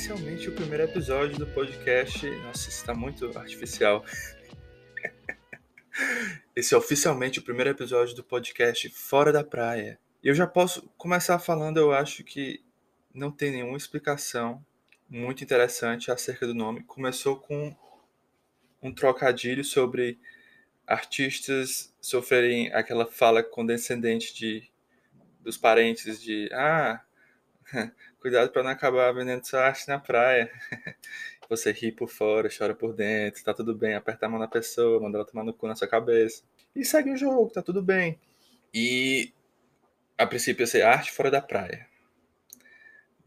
Oficialmente o primeiro episódio do podcast. Nossa, isso está muito artificial. Esse é oficialmente o primeiro episódio do podcast Fora da Praia. E eu já posso começar falando, eu acho que não tem nenhuma explicação muito interessante acerca do nome. Começou com um trocadilho sobre artistas sofrerem aquela fala condescendente de dos parentes de ah, cuidado para não acabar vendendo sua arte na praia. Você ri por fora, chora por dentro, tá tudo bem, aperta a mão na pessoa, manda ela tomar no cu na sua cabeça. E segue o jogo, tá tudo bem. E a princípio ia ser arte fora da praia.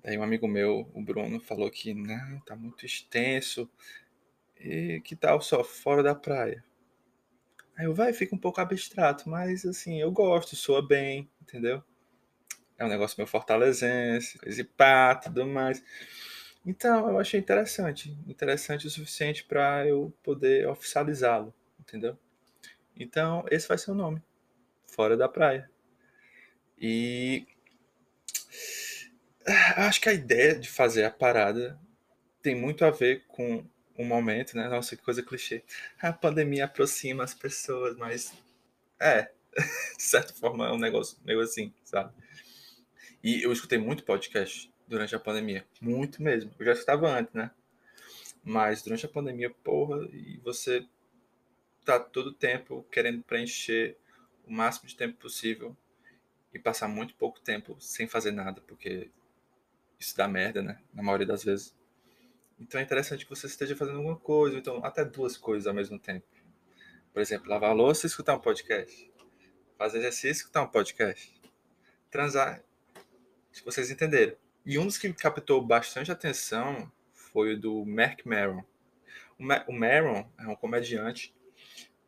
Daí um amigo meu, o Bruno, falou que não, tá muito extenso. E que tal só fora da praia? Aí eu vai, fica um pouco abstrato, mas assim, eu gosto, soa bem, entendeu? É um negócio meio fortalezense, coisa e pá, tudo mais. Então, eu achei interessante. Interessante o suficiente para eu poder oficializá-lo, entendeu? Então, esse vai ser o nome. Fora da praia. E acho que a ideia de fazer a parada tem muito a ver com o momento, né? Nossa, que coisa clichê. A pandemia aproxima as pessoas, mas é, de certa forma é um negócio meio assim, sabe? E eu escutei muito podcast durante a pandemia. Muito mesmo. Eu já estava antes, né? Mas durante a pandemia, porra, e você tá todo tempo querendo preencher o máximo de tempo possível e passar muito pouco tempo sem fazer nada, porque isso dá merda, né? Na maioria das vezes. Então é interessante que você esteja fazendo alguma coisa, então até duas coisas ao mesmo tempo. Por exemplo, lavar a louça e escutar um podcast. Fazer exercício e escutar um podcast. Transar se vocês entenderam. E um dos que captou bastante atenção foi o do Mark Maron. O, o Maron é um comediante.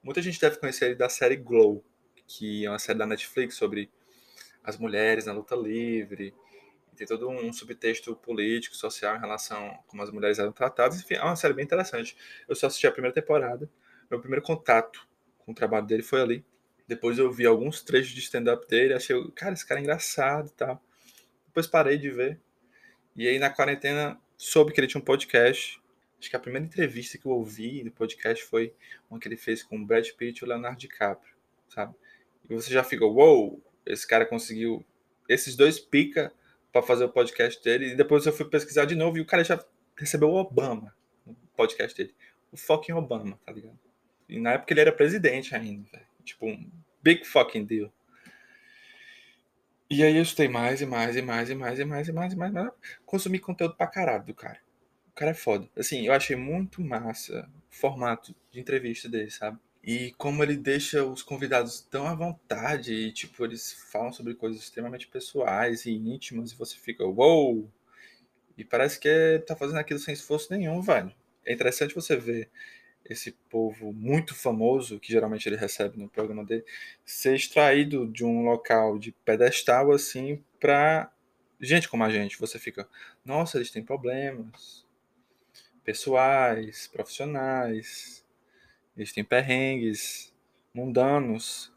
Muita gente deve conhecer ele da série Glow, que é uma série da Netflix sobre as mulheres na luta livre. Tem todo um subtexto político, social em relação a como as mulheres eram tratadas. Enfim, é uma série bem interessante. Eu só assisti a primeira temporada. Meu primeiro contato com o trabalho dele foi ali. Depois eu vi alguns trechos de stand-up dele. Achei, cara, esse cara é engraçado e tal. Depois parei de ver. E aí na quarentena soube que ele tinha um podcast. Acho que a primeira entrevista que eu ouvi no podcast foi uma que ele fez com o Brad Pitt e o Leonardo DiCaprio, sabe? E você já fica, uou, wow, esse cara conseguiu esses dois pica para fazer o podcast dele. E depois eu fui pesquisar de novo e o cara já recebeu o Obama no podcast dele. O fucking Obama, tá ligado? E na época ele era presidente ainda, velho. Tipo, um big fucking deal. E aí eu estudei mais e mais e mais e mais e mais e mais e mais, mais consumi conteúdo pra caralho do cara. O cara é foda. Assim, eu achei muito massa o formato de entrevista dele, sabe? E como ele deixa os convidados tão à vontade e, tipo, eles falam sobre coisas extremamente pessoais e íntimas e você fica, uou! Wow! E parece que tá fazendo aquilo sem esforço nenhum, velho. É interessante você ver esse povo muito famoso, que geralmente ele recebe no programa dele, ser extraído de um local de pedestal assim para gente como a gente. Você fica, nossa, eles têm problemas pessoais, profissionais, eles têm perrengues mundanos,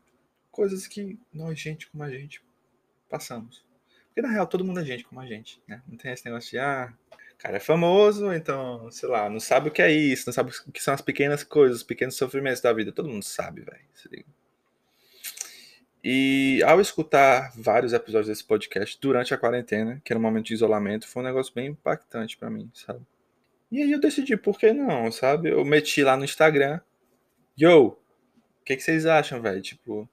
coisas que nós, gente como a gente, passamos. Porque na real todo mundo é gente como a gente, né? Não tem esse negócio de, ah, cara é famoso, então, sei lá, não sabe o que é isso, não sabe o que são as pequenas coisas, os pequenos sofrimentos da vida. Todo mundo sabe, velho. E ao escutar vários episódios desse podcast durante a quarentena, que era um momento de isolamento, foi um negócio bem impactante para mim, sabe? E aí eu decidi, por que não, sabe? Eu meti lá no Instagram, yo, o que, que vocês acham, velho? Tipo,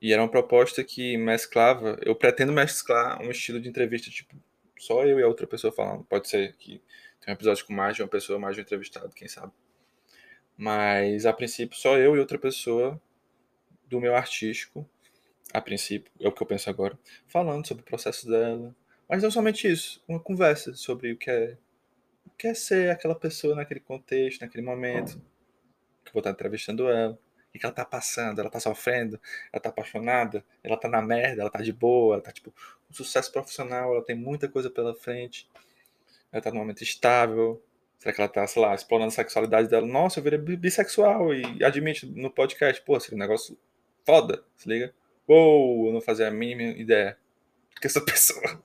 e era uma proposta que mesclava, eu pretendo mesclar um estilo de entrevista, tipo, só eu e a outra pessoa falando. Pode ser que tenha um episódio com mais de uma pessoa, mais de um entrevistado, quem sabe. Mas a princípio só eu e outra pessoa do meu artístico, a princípio, é o que eu penso agora, falando sobre o processo dela. Mas não somente isso, uma conversa sobre o que é, o que é ser aquela pessoa naquele contexto, naquele momento, que eu vou estar entrevistando ela o que ela tá passando, ela tá sofrendo, ela tá apaixonada, ela tá na merda, ela tá de boa, ela tá tipo um sucesso profissional, ela tem muita coisa pela frente, ela tá num momento estável. Será que ela tá, sei lá, explorando a sexualidade dela? Nossa, eu virei bissexual e admite no podcast, pô, seria um negócio foda, se liga? Uou, eu não fazia a mínima ideia que essa pessoa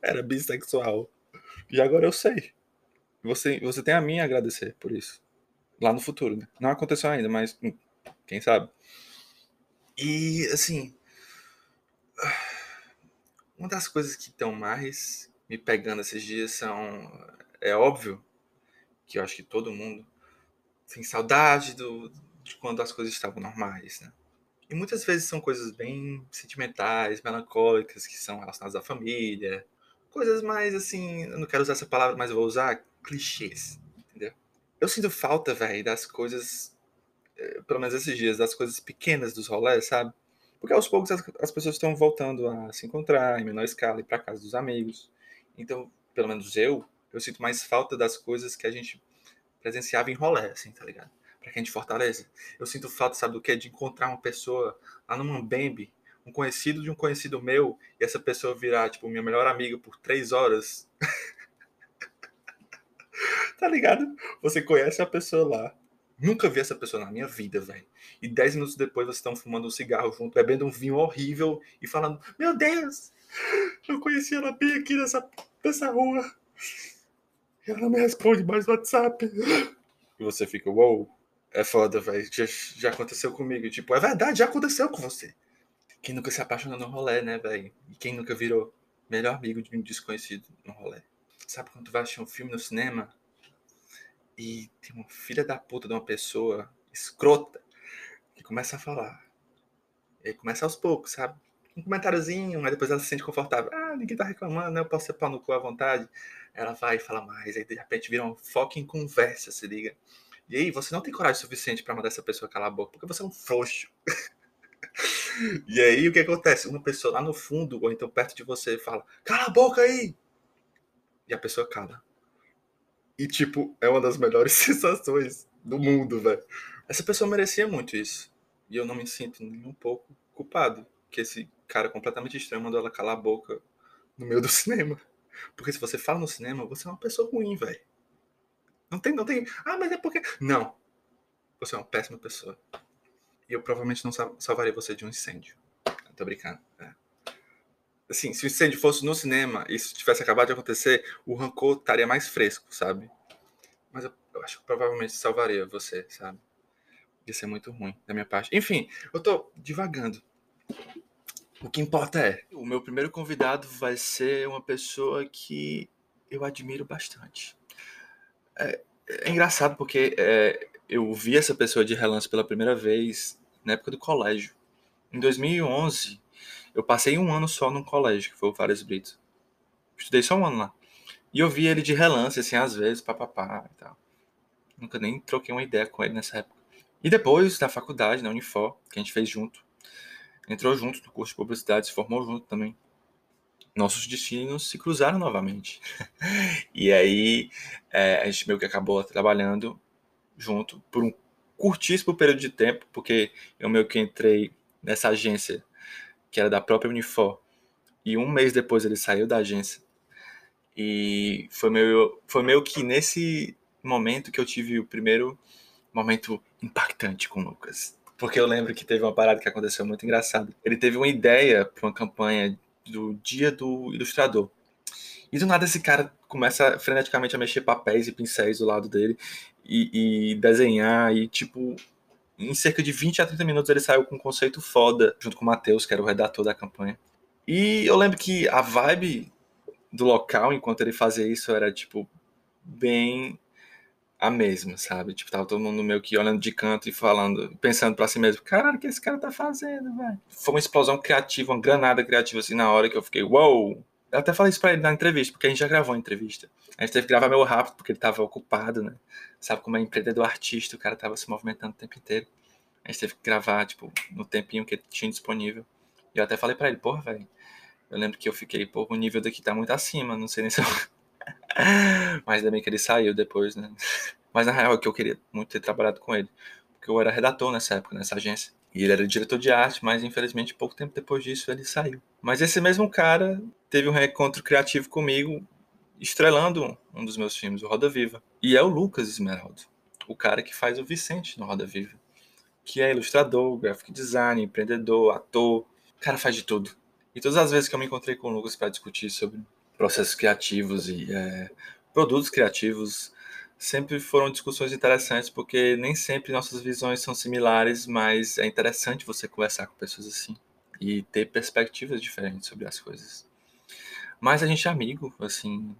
era bissexual. E agora eu sei. Você, você tem a mim a agradecer por isso. Lá no futuro, né? Não aconteceu ainda, mas hum, quem sabe? E, assim. Uma das coisas que estão mais me pegando esses dias são. É óbvio que eu acho que todo mundo tem saudade do, de quando as coisas estavam normais, né? E muitas vezes são coisas bem sentimentais, melancólicas, que são relacionadas à família. Coisas mais assim, eu não quero usar essa palavra, mas eu vou usar clichês, entendeu? Eu sinto falta, velho, das coisas, pelo menos esses dias, das coisas pequenas dos rolés, sabe? Porque aos poucos as, as pessoas estão voltando a se encontrar em menor escala, ir pra casa dos amigos. Então, pelo menos eu, eu sinto mais falta das coisas que a gente presenciava em rolé, assim, tá ligado? Pra quem é de Fortaleza. Eu sinto falta, sabe do que? De encontrar uma pessoa lá no Mambembe, um conhecido de um conhecido meu, e essa pessoa virar, tipo, minha melhor amiga por três horas. tá ligado? Você conhece a pessoa lá. Nunca vi essa pessoa na minha vida, velho. E dez minutos depois vocês estão fumando um cigarro junto, bebendo um vinho horrível e falando: Meu Deus, eu conheci ela bem aqui nessa, nessa rua. Ela não me responde mais no WhatsApp. E você fica: Uou, é foda, velho. Já, já aconteceu comigo. Tipo, é verdade, já aconteceu com você. Quem nunca se apaixonou no rolê, né, velho? E quem nunca virou melhor amigo de um desconhecido no rolê? Sabe quando tu vai assistir um filme no cinema e tem uma filha da puta de uma pessoa escrota que começa a falar. E começa aos poucos, sabe? Um comentáriozinho, mas depois ela se sente confortável. Ah, ninguém tá reclamando, né? Eu posso ser pau no cu à vontade. Ela vai e fala mais, aí de repente vira um foco em conversa, se liga. E aí, você não tem coragem suficiente para mandar essa pessoa calar a boca, porque você é um frouxo. e aí, o que acontece? Uma pessoa lá no fundo, ou então perto de você, fala: Cala a boca aí! E a pessoa cala. E, tipo, é uma das melhores sensações do mundo, velho. Essa pessoa merecia muito isso. E eu não me sinto nem um pouco culpado que esse cara completamente estranho mandou ela calar a boca no meio do cinema. Porque se você fala no cinema, você é uma pessoa ruim, velho. Não tem, não tem. Ah, mas é porque. Não. Você é uma péssima pessoa. E eu provavelmente não salvaria você de um incêndio. tô brincando. É assim, se o incêndio fosse no cinema e isso tivesse acabado de acontecer, o rancor estaria mais fresco, sabe? Mas eu, eu acho que provavelmente salvaria você, sabe? Ia ser muito ruim da minha parte. Enfim, eu tô divagando. O que importa é, o meu primeiro convidado vai ser uma pessoa que eu admiro bastante. É, é engraçado porque é, eu vi essa pessoa de relance pela primeira vez na época do colégio. Em 2011, eu passei um ano só num colégio, que foi o Fares Brito. Estudei só um ano lá. E eu vi ele de relance, assim, às vezes, papapá e tal. Nunca nem troquei uma ideia com ele nessa época. E depois, na faculdade, na Unifor, que a gente fez junto, entrou junto no curso de publicidade, se formou junto também. Nossos destinos se cruzaram novamente. e aí, é, a gente meio que acabou trabalhando junto por um curtíssimo período de tempo, porque eu meio que entrei nessa agência que era da própria Unifor. E um mês depois ele saiu da agência. E foi meio, foi meio que nesse momento que eu tive o primeiro momento impactante com o Lucas. Porque eu lembro que teve uma parada que aconteceu muito engraçada. Ele teve uma ideia para uma campanha do Dia do Ilustrador. E do nada esse cara começa freneticamente a mexer papéis e pincéis do lado dele e, e desenhar e tipo em cerca de 20 a 30 minutos ele saiu com um conceito foda, junto com o Matheus, que era o redator da campanha. E eu lembro que a vibe do local, enquanto ele fazia isso, era, tipo, bem a mesma, sabe? Tipo, tava todo mundo meio que olhando de canto e falando, pensando para si mesmo, caralho, o que esse cara tá fazendo, velho? Foi uma explosão criativa, uma granada criativa, assim, na hora que eu fiquei, uou! Wow! Eu até falei isso pra ele na entrevista, porque a gente já gravou a entrevista. A gente teve que gravar meio rápido, porque ele tava ocupado, né? Sabe como é empreendedor artista, o cara tava se movimentando o tempo inteiro. A gente teve que gravar, tipo, no tempinho que ele tinha disponível. E eu até falei pra ele, porra, velho. Eu lembro que eu fiquei, pô, o nível daqui tá muito acima, não sei nem se eu... Mas ainda bem que ele saiu depois, né? Mas na real é que eu queria muito ter trabalhado com ele. Porque eu era redator nessa época, nessa agência. E ele era diretor de arte, mas infelizmente pouco tempo depois disso ele saiu. Mas esse mesmo cara teve um reencontro criativo comigo, estrelando um dos meus filmes, o Roda Viva. E é o Lucas Esmeraldo, o cara que faz o Vicente no Roda Viva. Que é ilustrador, graphic design, empreendedor, ator. O cara faz de tudo. E todas as vezes que eu me encontrei com o Lucas para discutir sobre processos criativos e é, produtos criativos sempre foram discussões interessantes, porque nem sempre nossas visões são similares, mas é interessante você conversar com pessoas assim e ter perspectivas diferentes sobre as coisas. Mas a gente é amigo, assim,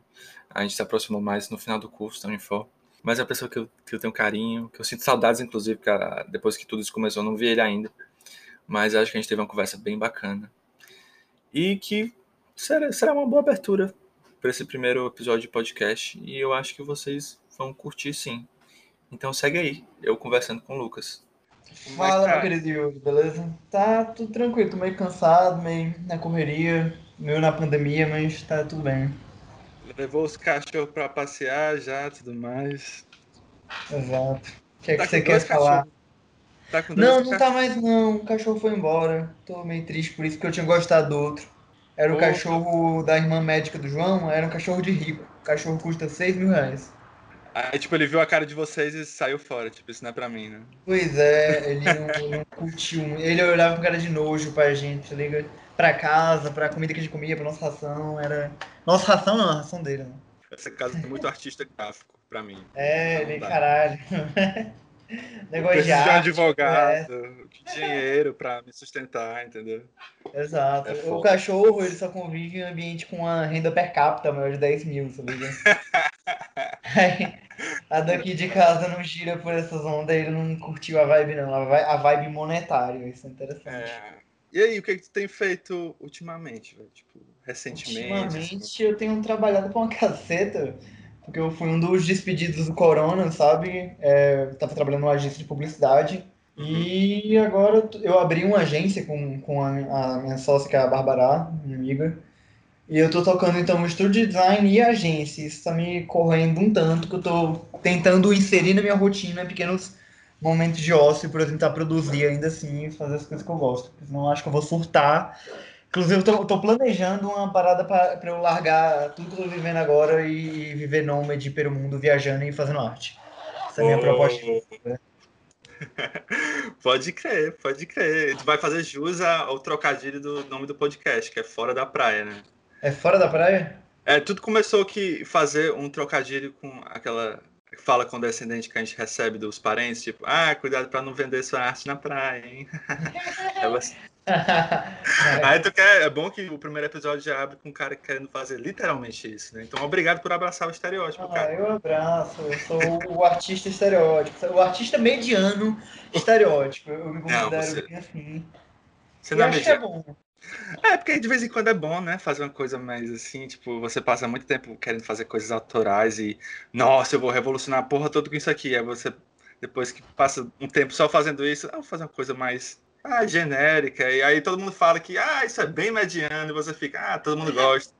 a gente se aproximou mais no final do curso da Unifor. Mas é a pessoa que eu, que eu tenho carinho, que eu sinto saudades, inclusive, porque depois que tudo isso começou, eu não vi ele ainda. Mas acho que a gente teve uma conversa bem bacana. E que será, será uma boa abertura para esse primeiro episódio de podcast. E eu acho que vocês vão curtir sim. Então segue aí, eu conversando com o Lucas. Fala, meu querido beleza? Tá tudo tranquilo, tô meio cansado, meio na correria, meio na pandemia, mas tá tudo bem. Levou os cachorros pra passear já, tudo mais. Exato. O que é tá que você quer falar? Tá não, não tá mais não. O cachorro foi embora. Tô meio triste por isso, porque eu tinha gostado do outro. Era o cachorro da irmã médica do João, era um cachorro de rico. O cachorro custa 6 mil reais. Aí, tipo, ele viu a cara de vocês e saiu fora. Tipo, isso não é pra mim, né? Pois é, ele não, não curtiu. Ele olhava com cara de nojo pra gente, tá Pra casa, pra comida que a gente comia, pra nossa ração. Era. Nossa ração não, a ração dele, né? Essa casa tem muito artista gráfico pra mim. É, ele, caralho. Negócio de, arte, de um advogado, é. dinheiro pra me sustentar, entendeu? Exato. É o cachorro, ele só convive em um ambiente com uma renda per capita maior de 10 mil, sabe? Aí, a daqui de casa não gira por essas ondas, ele não curtiu a vibe, não. A vibe monetária, isso é interessante. É. E aí, o que, é que tu tem feito ultimamente, velho? Tipo, recentemente? Ultimamente assim? eu tenho trabalhado com uma caceta porque eu fui um dos despedidos do Corona, sabe? É, tava trabalhando numa agência de publicidade. Uhum. E agora eu abri uma agência com, com a, a, minha sócia, que é a Bárbara, minha amiga. E eu tô tocando então o estúdio de design e agência. Isso tá me correndo um tanto que eu tô tentando inserir na minha rotina pequenos momentos de ócio para eu tentar produzir ainda assim e fazer as coisas que eu gosto. Porque senão eu acho que eu vou surtar Inclusive, eu tô, tô, planejando uma parada para eu largar tudo que eu tô vivendo agora e viver nômade pelo mundo, viajando e fazendo arte. Essa é a minha oh. proposta. pode crer, pode crer. Tu vai fazer jus ao trocadilho do nome do podcast, que é Fora da Praia, né? É Fora da Praia? É, tudo começou que fazer um trocadilho com aquela fala condescendente que a gente recebe dos parentes, tipo, ah, cuidado para não vender sua arte na praia, hein? Aí tu quer, é bom que o primeiro episódio já abre com um cara querendo fazer literalmente isso, né? Então obrigado por abraçar o estereótipo, ah, cara. Eu abraço, eu sou o artista estereótipo, o artista mediano estereótipo. Eu me considero não, você... assim. Você não é acho que é bom. É, porque de vez em quando é bom, né? Fazer uma coisa mais assim, tipo, você passa muito tempo querendo fazer coisas autorais e, nossa, eu vou revolucionar a porra toda com isso aqui. Aí você, depois que passa um tempo só fazendo isso, ah, vou fazer uma coisa mais ah, genérica. E aí todo mundo fala que, ah, isso é bem mediano, e você fica, ah, todo mundo gosta,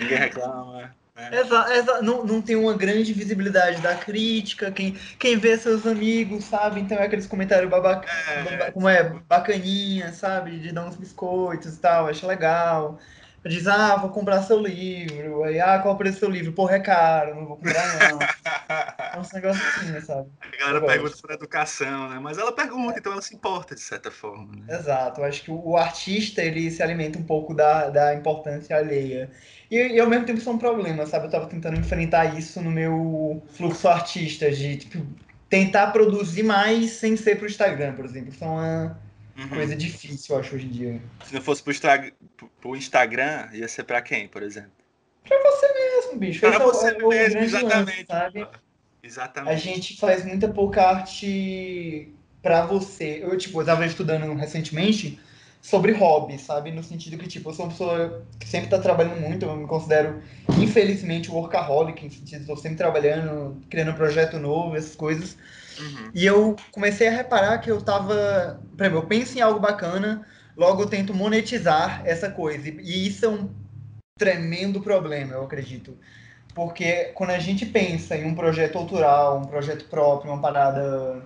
ninguém reclama. Né? Exato, exa não, não tem uma grande visibilidade da crítica, quem, quem vê seus amigos, sabe? Então é aqueles comentários babaca, é, como é, bacaninha, sabe? De dar uns biscoitos e tal, acho legal. Diz, ah, vou comprar seu livro. Aí, ah, qual o preço do seu livro? Porra, é caro, não vou comprar, não. é um negócio assim, sabe? A galera eu pergunta gosto. sobre educação, né? Mas ela pergunta, então ela se importa, de certa forma. Né? Exato. Eu acho que o artista, ele se alimenta um pouco da, da importância alheia. E, e ao mesmo tempo isso é um problema, sabe? Eu tava tentando enfrentar isso no meu fluxo artista, de, tipo, tentar produzir mais sem ser pro Instagram, por exemplo. Isso é uma Uhum. Coisa difícil, eu acho, hoje em dia. Se não fosse pro, Instra... pro Instagram, ia ser pra quem, por exemplo? Pra você mesmo, bicho. Pra Esse você é mesmo, exatamente. Lance, sabe? Exatamente. A gente faz muita pouca arte pra você. Eu, tipo, eu tava estudando recentemente sobre hobby, sabe? No sentido que, tipo, eu sou uma pessoa que sempre tá trabalhando muito, eu me considero, infelizmente, workaholic, no sentido, tô sempre trabalhando, criando um projeto novo, essas coisas. Uhum. E eu comecei a reparar que eu tava. Por eu penso em algo bacana, logo eu tento monetizar essa coisa. E isso é um tremendo problema, eu acredito. Porque quando a gente pensa em um projeto autoral, um projeto próprio, uma parada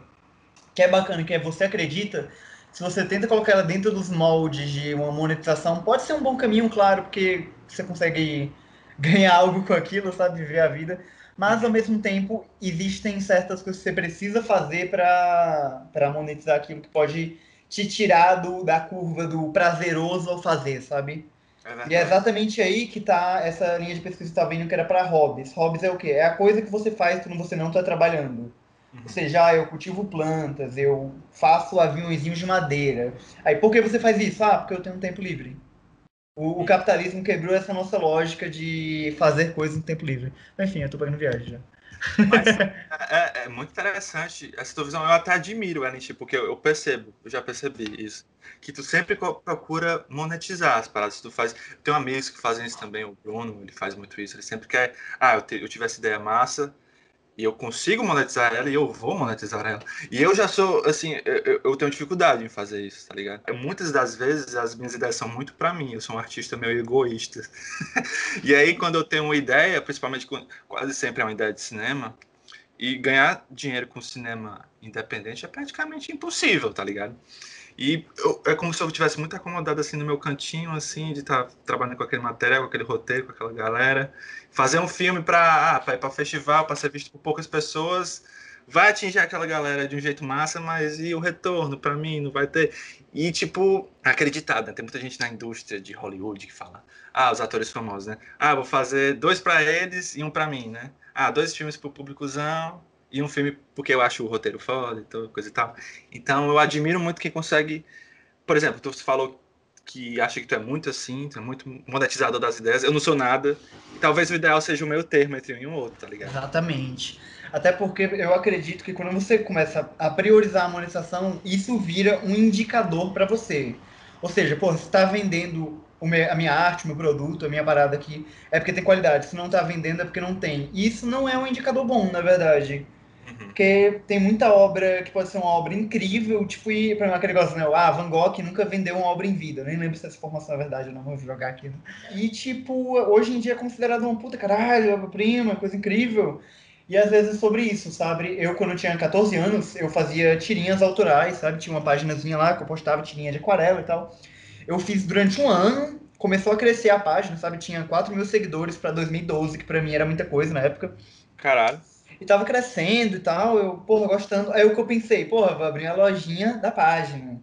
que é bacana, que é você acredita, se você tenta colocar ela dentro dos moldes de uma monetização, pode ser um bom caminho, claro, porque você consegue ganhar algo com aquilo, sabe? Viver a vida mas ao mesmo tempo existem certas coisas que você precisa fazer para monetizar aquilo que pode te tirar do, da curva do prazeroso ao fazer, sabe? É e é exatamente aí que tá essa linha de pesquisa que está vendo que era para hobbies. Hobbies é o quê? É a coisa que você faz quando você não está trabalhando. Uhum. Ou seja, ah, eu cultivo plantas, eu faço aviãozinhos de madeira. Aí, por que você faz isso? Ah, porque eu tenho tempo livre. O, o capitalismo quebrou essa nossa lógica de fazer coisas no tempo livre. Enfim, eu tô pegando viagem já. Mas é, é, muito interessante essa tua visão. Eu até admiro, Anish, porque eu, eu, percebo, eu já percebi isso. Que tu sempre procura monetizar as paradas que tu faz. Tem amigos que fazem isso também, o Bruno, ele faz muito isso. Ele sempre quer, ah, eu, te, eu tive essa ideia massa, e eu consigo monetizar ela e eu vou monetizar ela. E eu já sou, assim, eu, eu tenho dificuldade em fazer isso, tá ligado? Muitas das vezes as minhas ideias são muito para mim, eu sou um artista meio egoísta. e aí quando eu tenho uma ideia, principalmente quase sempre é uma ideia de cinema, e ganhar dinheiro com cinema independente é praticamente impossível, tá ligado? E eu, é como se eu tivesse muito acomodado assim no meu cantinho, assim, de estar tá trabalhando com aquele material, com aquele roteiro, com aquela galera. Fazer um filme para ah, ir para festival, para ser visto por poucas pessoas, vai atingir aquela galera de um jeito massa, mas e o retorno para mim não vai ter. E tipo, acreditado, né? Tem muita gente na indústria de Hollywood que fala: "Ah, os atores famosos, né? Ah, vou fazer dois para eles e um para mim, né? Ah, dois filmes pro públicozão e um filme porque eu acho o roteiro foda e toda coisa e tal. Então eu admiro muito quem consegue. Por exemplo, tu falou que acha que tu é muito assim, tu é muito monetizador das ideias. Eu não sou nada. E talvez o ideal seja o meio termo entre um e um outro, tá ligado? Exatamente. Até porque eu acredito que quando você começa a priorizar a monetização, isso vira um indicador para você. Ou seja, pô, você está vendendo a minha arte, o meu produto, a minha parada aqui, é porque tem qualidade. Se não está vendendo, é porque não tem. E isso não é um indicador bom, na verdade. Uhum. Porque tem muita obra que pode ser uma obra incrível, tipo, e pra mim aquele negócio, né? Ah, Van Gogh nunca vendeu uma obra em vida. Nem lembro se essa informação é verdade não, vou jogar aqui. Né? E, tipo, hoje em dia é considerado uma puta caralho, obra-prima, coisa incrível. E às vezes sobre isso, sabe? Eu, quando tinha 14 anos, eu fazia tirinhas autorais, sabe? Tinha uma páginazinha lá que eu postava tirinha de aquarela e tal. Eu fiz durante um ano, começou a crescer a página, sabe? Tinha 4 mil seguidores para 2012, que para mim era muita coisa na época. Caralho. E tava crescendo e tal, eu, porra, gostando. Aí o que eu pensei, porra, vou abrir a lojinha da página.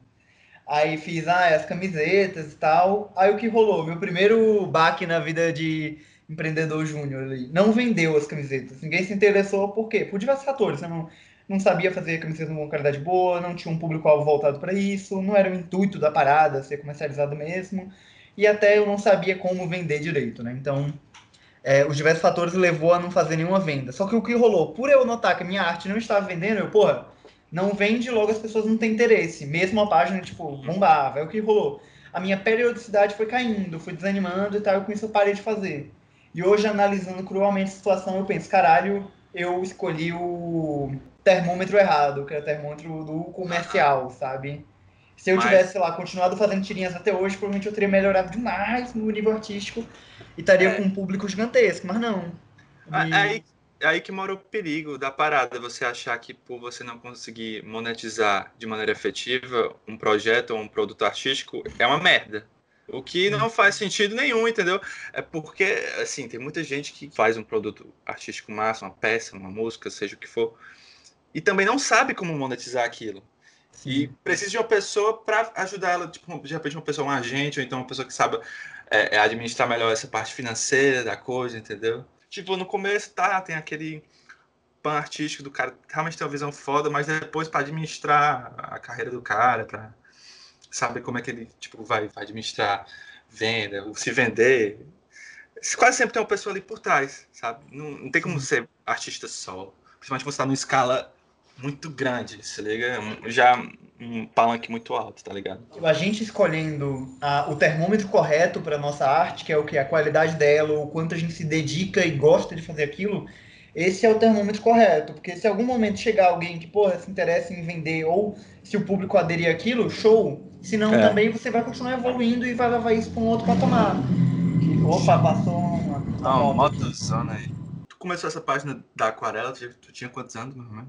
Aí fiz ah, as camisetas e tal. Aí o que rolou? Meu primeiro baque na vida de empreendedor júnior ali. Não vendeu as camisetas. Ninguém se interessou, por quê? Por diversos fatores. Você não, não sabia fazer camisetas com qualidade boa, não tinha um público-alvo voltado para isso, não era o intuito da parada ser comercializado mesmo. E até eu não sabia como vender direito, né? Então, é, os diversos fatores levou a não fazer nenhuma venda. Só que o que rolou? Por eu notar que a minha arte não estava vendendo, eu, porra, não vende, logo as pessoas não têm interesse. Mesmo a página, tipo, bombava. É o que rolou. A minha periodicidade foi caindo, fui desanimando e tal, e com isso eu parei de fazer. E hoje, analisando cruelmente a situação, eu penso, caralho, eu escolhi o termômetro errado, que é o termômetro do comercial, sabe? Se eu Mas... tivesse, sei lá, continuado fazendo tirinhas até hoje, provavelmente eu teria melhorado demais no nível artístico e estaria é. com um público gigantesco, mas não. E... Aí, aí que mora o perigo da parada, você achar que por você não conseguir monetizar de maneira efetiva um projeto ou um produto artístico, é uma merda. O que não faz sentido nenhum, entendeu? É porque, assim, tem muita gente que faz um produto artístico massa, uma peça, uma música, seja o que for, e também não sabe como monetizar aquilo. Sim. E precisa de uma pessoa para ajudar ela, tipo, de repente uma pessoa, um agente, ou então uma pessoa que saiba é, é administrar melhor essa parte financeira da coisa, entendeu? Tipo, no começo, tá, tem aquele pan artístico do cara, realmente tem uma visão foda, mas depois para administrar a carreira do cara, para saber como é que ele, tipo, vai, vai administrar venda, se vender. Quase sempre tem uma pessoa ali por trás, sabe? Não, não tem como ser artista só. Principalmente você tá numa escala muito grande, se liga? Já um palanque muito alto, tá ligado? A gente escolhendo a, o termômetro correto para nossa arte, que é o que a qualidade dela, o quanto a gente se dedica e gosta de fazer aquilo, esse é o termômetro correto, porque se algum momento chegar alguém que, porra, se interessa em vender ou se o público aderir àquilo, show. Senão é. também você vai continuar evoluindo e vai levar isso para um outro patamar. Opa, passou uma. Não, uma motozona aí. Tu começou essa página da aquarela, tu tinha quantos anos, meu irmão?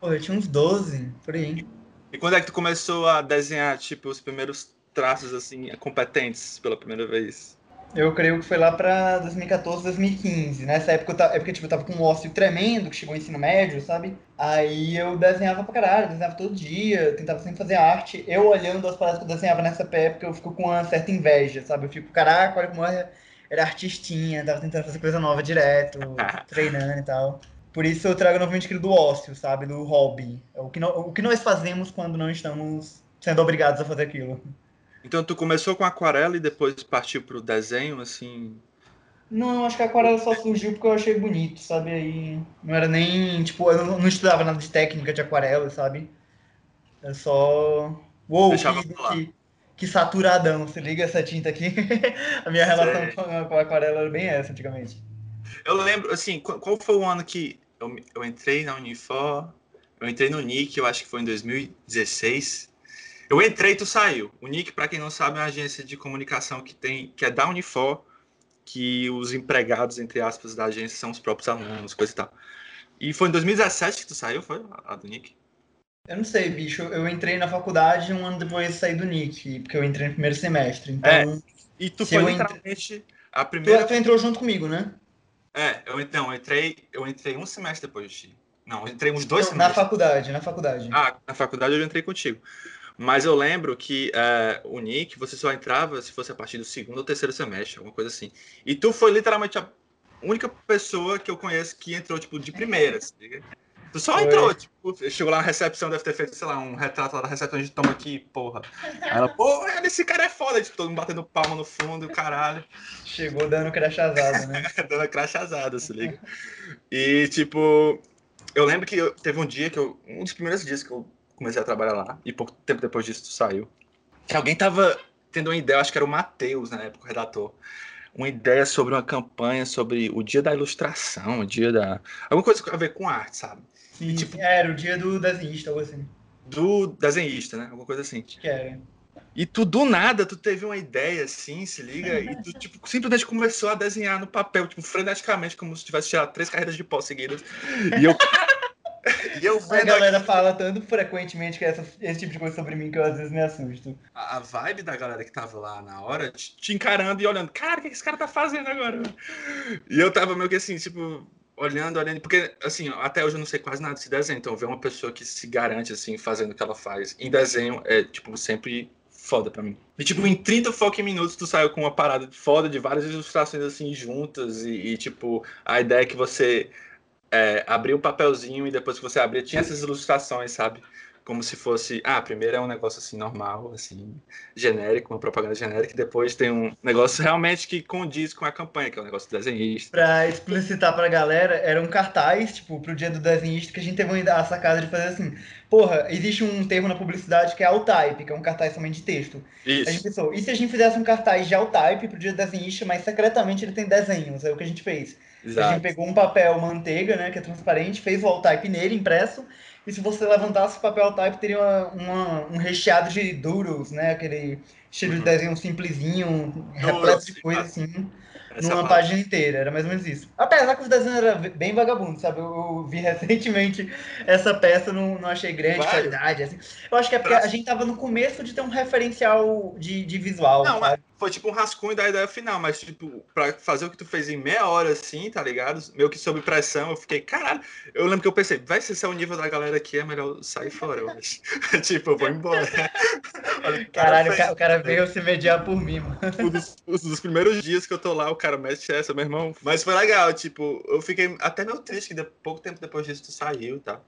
Pô, eu tinha uns 12, por aí. E quando é que tu começou a desenhar, tipo, os primeiros traços, assim, competentes pela primeira vez? Eu creio que foi lá pra 2014, 2015. Nessa época eu, tava, é porque, tipo, eu tava com um ócio tremendo, que chegou o ensino médio, sabe? Aí eu desenhava pra caralho, desenhava todo dia, tentava sempre fazer arte. Eu olhando as paradas que eu desenhava nessa época, eu fico com uma certa inveja, sabe? Eu fico, caraca, olha como eu era artistinha, tava tentando fazer coisa nova direto, treinando e tal. Por isso eu trago novamente aquilo do ócio, sabe? Do hobby. É o que, no, o que nós fazemos quando não estamos sendo obrigados a fazer aquilo. Então tu começou com aquarela e depois partiu pro desenho, assim? Não, acho que a aquarela só surgiu porque eu achei bonito, sabe? Aí não era nem, tipo, eu não, não estudava nada de técnica de aquarela, sabe? É só. Uou, que, que, que, saturadão, se liga essa tinta aqui. a minha relação com, com a aquarela era bem essa antigamente. Eu lembro, assim, qual foi o ano que eu, eu entrei na Unifor? Eu entrei no NIC, eu acho que foi em 2016. Eu entrei e tu saiu. O Nick, para quem não sabe, é uma agência de comunicação que tem, que é da Unifor, que os empregados, entre aspas, da agência são os próprios alunos, coisa e tal. E foi em 2017 que tu saiu, foi? A do Nick? Eu não sei, bicho. Eu entrei na faculdade um ano depois de sair do Nick, porque eu entrei no primeiro semestre. Então, é. E tu foi literalmente entre... a primeira. Tu, tu, entrou junto comigo, né? É, eu, então, eu entrei, eu entrei um semestre depois de ti. Não, eu entrei uns dois não, semestres. Na faculdade, na faculdade. Ah, na faculdade eu entrei contigo. Mas eu lembro que uh, o Nick, você só entrava se fosse a partir do segundo ou terceiro semestre, alguma coisa assim. E tu foi literalmente a única pessoa que eu conheço que entrou, tipo, de primeira, assim, Tu só foi. entrou, tipo, chegou lá na recepção, deve ter feito, sei lá, um retrato lá da recepção, a gente toma aqui, porra. Aí ela, pô, esse cara é foda, tipo, todo mundo batendo palma no fundo, caralho. Chegou dando crachazada, né? dando crachazada, se liga. E, tipo, eu lembro que eu, teve um dia que eu, um dos primeiros dias que eu comecei a trabalhar lá, e pouco tempo depois disso tu saiu, que alguém tava tendo uma ideia, acho que era o Matheus na época, o redator, uma ideia sobre uma campanha sobre o dia da ilustração, o dia da. alguma coisa a ver com arte, sabe? Sim, e, tipo, era o dia do desenhista, ou assim. Do desenhista, né? Alguma coisa assim. Que era. E tu, do nada, tu teve uma ideia assim, se liga, e tu, tipo, simplesmente começou a desenhar no papel, tipo, freneticamente, como se tivesse tirado três carreiras de pó seguidas. E eu, E eu a galera aqui... fala tanto frequentemente que essa, esse tipo de coisa sobre mim que eu às vezes me assusto. A, a vibe da galera que tava lá na hora, te, te encarando e olhando, cara, o que esse cara tá fazendo agora? E eu tava meio que assim, tipo, olhando, olhando, porque assim, até hoje eu não sei quase nada desse desenho, então ver uma pessoa que se garante assim, fazendo o que ela faz em desenho é, tipo, sempre foda pra mim. E, tipo, em 30 fucking minutos tu saiu com uma parada foda de várias ilustrações, assim, juntas e, e tipo, a ideia é que você é, abrir o papelzinho e depois que você abrir tinha essas ilustrações, sabe? Como se fosse, ah, primeiro é um negócio assim normal, assim, genérico, uma propaganda genérica, e depois tem um negócio realmente que condiz com a campanha, que é um negócio desenhista. Pra explicitar pra galera, era um cartaz, tipo, pro dia do desenhista, que a gente teve a sacada de fazer assim, porra, existe um termo na publicidade que é alt-type, que é um cartaz somente de texto. Isso. A gente pensou, e se a gente fizesse um cartaz de alt-type pro dia desenhista, mas secretamente ele tem desenhos, é o que a gente fez. Exato. A gente pegou um papel manteiga, né, que é transparente, fez o alt-type nele, impresso, e se você levantasse o papel alt-type, teria uma, uma, um recheado de doodles, né, aquele estilo uhum. de desenho simplesinho, repleto de coisa assim. Numa parte. página inteira, era mais ou menos isso. Apesar que os desenhos eram bem vagabundos, sabe? Eu, eu, vi recentemente essa peça, não, não achei grande Vai. qualidade. Assim. Eu acho que é porque a gente tava no começo de ter um referencial de, de visual. Não, sabe? Foi tipo um rascunho da ideia final, mas tipo, pra fazer o que tu fez em meia hora assim, tá ligado? Meio que sob pressão, eu fiquei, caralho. Eu lembro que eu pensei, vai ser se é o nível da galera aqui, é melhor sair fora, acho. tipo, eu vou embora. Olha, caralho, o cara, o cara veio se mediar por mim, mano. Um dos, dos primeiros dias que eu tô lá, o cara mete essa, meu irmão. Mas foi legal, tipo, eu fiquei até meio triste que de, pouco tempo depois disso tu saiu, tá?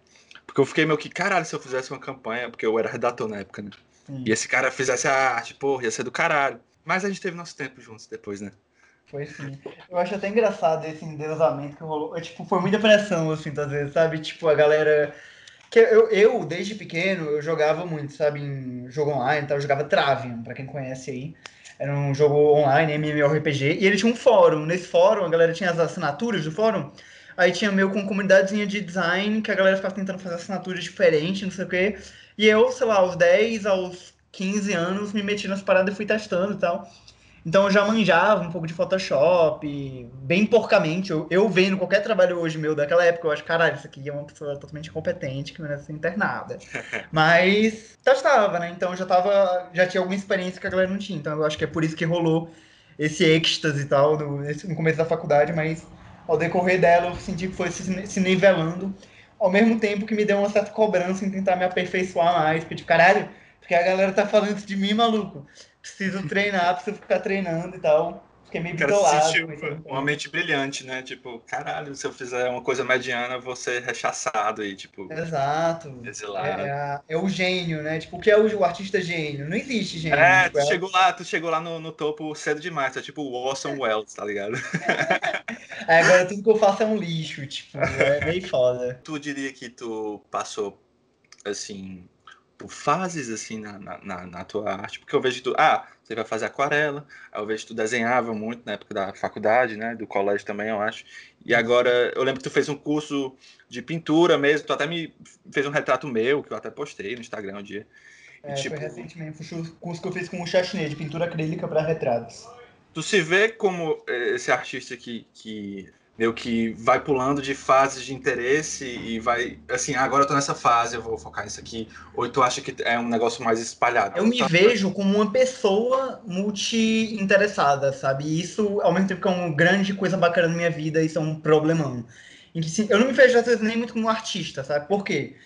Porque eu fiquei meio que, caralho, se eu fizesse uma campanha, porque eu era redator na época, né? Hum. E esse cara fizesse a arte, porra, ia ser do caralho. Mas a gente teve nosso tempo juntos depois, né? Foi sim. Eu acho até engraçado esse endeusamento que rolou. tipo, foi muita pressão, assim, às vezes, sabe? Tipo, a galera. Que eu, eu, desde pequeno, eu jogava muito, sabe, em jogo online, então eu jogava Travium, pra quem conhece aí. Era um jogo online, MMORPG, e ele tinha um fórum. Nesse fórum, a galera tinha as assinaturas do fórum. Aí tinha meio com comunidadezinha de design, que a galera ficava tentando fazer assinaturas diferentes, não sei o quê. E eu, sei lá, aos 10, aos 15 anos, me meti nas paradas e fui testando e tal. Então eu já manjava um pouco de Photoshop, bem porcamente. Eu, eu vendo qualquer trabalho hoje meu daquela época, eu acho, caralho, isso aqui é uma pessoa totalmente incompetente que merece ser internada. Mas testava, né? Então eu já tava. Já tinha alguma experiência que a galera não tinha. Então eu acho que é por isso que rolou esse êxtase e tal no, no começo da faculdade, mas ao decorrer dela eu senti que foi se, se nivelando, ao mesmo tempo que me deu uma certa cobrança em tentar me aperfeiçoar mais, porque tipo, caralho, porque a galera tá falando isso de mim, maluco. Preciso treinar, preciso ficar treinando e tal. Fiquei meio bitolado. sentiu uma mente brilhante, né? Tipo, caralho, se eu fizer uma coisa mediana, eu vou ser rechaçado e, tipo, Exato. exilado. É, é, é o gênio, né? Tipo, o que é o, o artista gênio? Não existe gênio. É, Tipo, tu chegou lá, tu chegou lá no, no topo cedo demais, é tipo o Orson Welles, tá ligado? Aí agora tudo que eu faço é um lixo, tipo, é meio foda. Tu diria que tu passou, assim, fases, assim, na, na- na, tua arte? Porque eu vejo tu, ah, você vai fazer aquarela, aí eu vejo que tu desenhava muito na época da faculdade, né, do colégio também, eu acho. E agora, eu lembro que tu fez um curso de pintura mesmo, tu até me fez um retrato meu, que eu até postei no Instagram um dia. E, É, tipo, Foi recentemente, foi o curso que eu fiz com o Chachnet, de pintura acrílica para retratos. Tu se vê como eh, esse artista que, que meio que vai pulando de fases de interesse e vai, assim, ah, agora eu tô nessa fase, eu vou focar nisso aqui. Ou tu acha que é um negócio mais espalhado? Eu me Tá- vejo como uma pessoa multi-interessada, sabe? E isso, ao mesmo tempo que é uma grande coisa bacana na minha vida, isso é um problemão. Em que, se- eu não me vejo, às vezes, nem muito como artista, sabe? Por quê?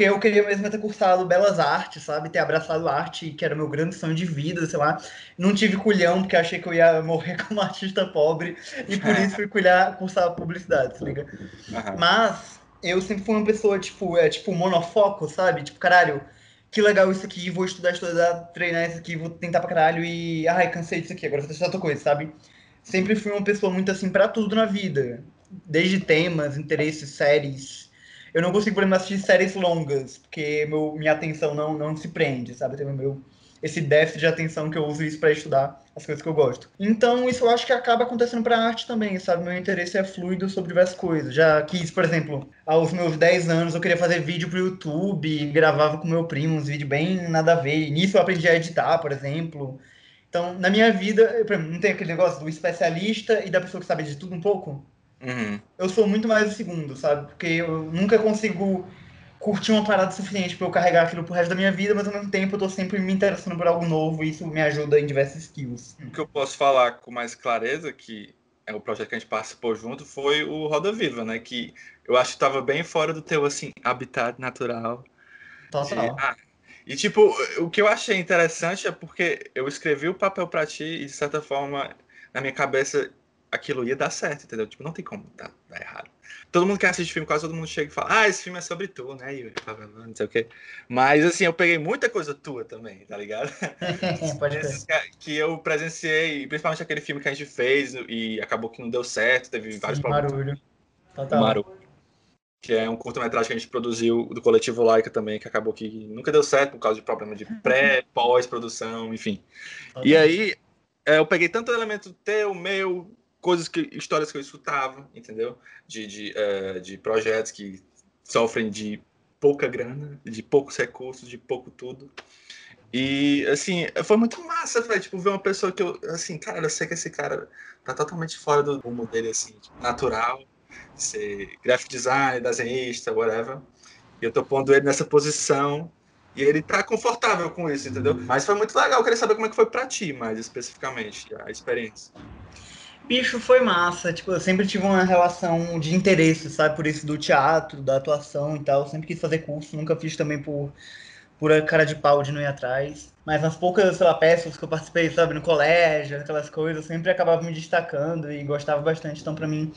Eu queria mesmo ter cursado Belas Artes, sabe? Ter abraçado a arte, que era meu grande sonho de vida, sei lá. Não tive culhão, porque achei que eu ia morrer como artista pobre, e por isso fui culhar, cursar publicidade, se liga? Aham. Mas eu sempre fui uma pessoa, tipo, é tipo monofoco, sabe? Tipo, caralho, que legal isso aqui, vou estudar, estudar, treinar isso aqui, vou tentar pra caralho e. Ai, cansei disso aqui, agora vou testar outra coisa, sabe? Sempre fui uma pessoa muito assim pra tudo na vida. Desde temas, interesses, séries. Eu não consigo, por exemplo, assistir séries longas, porque meu, minha atenção não, não se prende, sabe? Tem meu esse déficit de atenção que eu uso isso pra estudar as coisas que eu gosto. Então, isso eu acho que acaba acontecendo pra arte também, sabe? Meu interesse é fluido sobre diversas coisas. Já quis, por exemplo, aos meus 10 anos eu queria fazer vídeo pro YouTube, gravava com meu primo uns vídeos bem nada a ver. E nisso eu aprendi a editar, por exemplo. Então, na minha vida, não tem aquele negócio do especialista e da pessoa que sabe de tudo um pouco? Uhum. eu sou muito mais o segundo, sabe? Porque eu nunca consigo curtir uma parada suficiente pra eu carregar aquilo pro resto da minha vida, mas ao mesmo tempo eu tô sempre me interessando por algo novo e isso me ajuda em diversas skills. O que eu posso falar com mais clareza, que é o projeto que a gente participou junto, foi o Roda Viva, né? Que eu acho que estava bem fora do teu, assim, habitat natural. de- Total. ah, e, tipo, o que eu achei interessante é porque eu escrevi o papel pra ti e, de certa forma, na minha cabeça, aquilo ia dar certo, entendeu? Tipo, não tem como dar, dar errado. Todo mundo que assiste filme, quase todo mundo chega e fala, ah, esse filme é sobre tu, né? E não sei o quê. Mas, assim, eu peguei muita coisa tua também, tá ligado? Pode que- que eu presenciei, principalmente aquele filme que a gente fez e acabou que não deu certo, teve vários Sim, problemas. barulho. Total. Maru, que é um curta-metragem que a gente produziu do coletivo Laika também, que acabou que nunca deu certo por causa de problema de pré, pós-produção, enfim. Total. E aí, é, eu peguei tanto elemento teu, meu, coisas que, histórias que eu escutava, entendeu? De, de, eh, de projetos que sofrem de pouca grana, de poucos recursos, de pouco tudo. E, assim, foi muito massa, velho, tipo, ver uma pessoa que eu, assim, cara, eu sei que esse cara tá totalmente fora do rumo dele, assim, tipo, natural, ser graphic designer, desenhista, whatever. E eu tô pondo ele nessa posição e ele tá confortável com isso, entendeu? Mas foi muito legal, eu queria saber como é que foi pra ti, mais especificamente, a experiência. Bicho, foi massa. Tipo, eu sempre tive uma relação de interesse, sabe? Por isso do teatro, da atuação e tal. Sempre quis fazer curso, nunca fiz também por, por a cara de pau de não ir atrás. Mas nas poucas, sei lá, peças que eu participei, sabe, no colégio, aquelas coisas, eu sempre acabava me destacando e gostava bastante. Então, pra mim,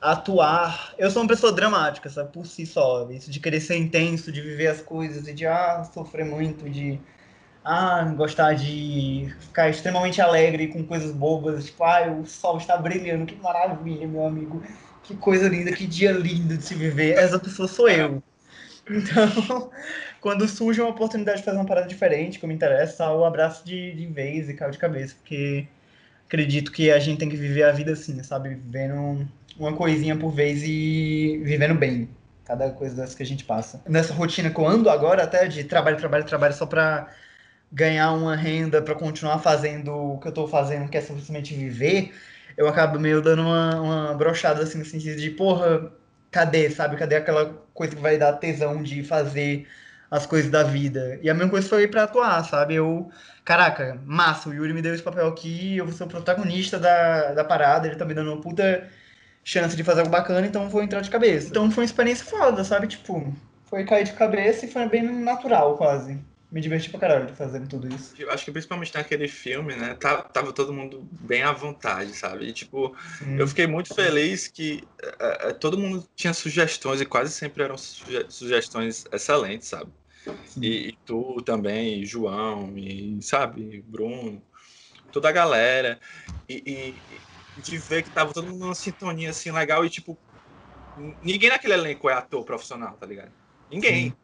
atuar. Eu sou uma pessoa dramática, sabe? Por si só. Isso de querer ser intenso, de viver as coisas e de, ah, sofrer muito, de ah, gostar de ficar extremamente alegre com coisas bobas, tipo, ah, o sol está brilhando, que maravilha, meu amigo, que coisa linda, que dia lindo de se viver. Essa pessoa sou eu. Então, quando surge uma oportunidade de fazer uma parada diferente, que me interessa, eu abraço de, de vez e caio de cabeça, porque acredito que a gente tem que viver a vida assim, sabe? Vivendo uma coisinha por vez e vivendo bem. Cada coisa que a gente passa. Nessa rotina que eu ando agora, até de trabalho, trabalho, trabalho, só pra ganhar uma renda para continuar fazendo o que eu tô fazendo, que é simplesmente viver, eu acabo meio dando uma, uma brochada assim, no sentido de, porra, cadê, sabe? Cadê aquela coisa que vai dar tesão de fazer as coisas da vida. E a mesma coisa foi para atuar, sabe? Eu, caraca, massa, o Yuri me deu esse papel aqui, eu vou ser o protagonista da, da parada, ele tá me dando uma puta chance de fazer algo bacana, então vou entrar de cabeça. Então foi uma experiência foda, sabe? Tipo, foi cair de cabeça e foi bem natural, quase me diverti pra caralho fazendo tudo isso. Eu acho que principalmente naquele filme, né, tava, tava todo mundo bem à vontade, sabe? E, tipo, Sim. eu fiquei muito feliz que uh, todo mundo tinha sugestões e quase sempre eram suge sugestões excelentes, sabe? E, e, tu também, João, e, sabe, Bruno, toda a galera. E, e, de ver que tava todo mundo numa sintonia, assim, legal e, tipo, ninguém naquele elenco é ator profissional, tá ligado? Ninguém. Sim.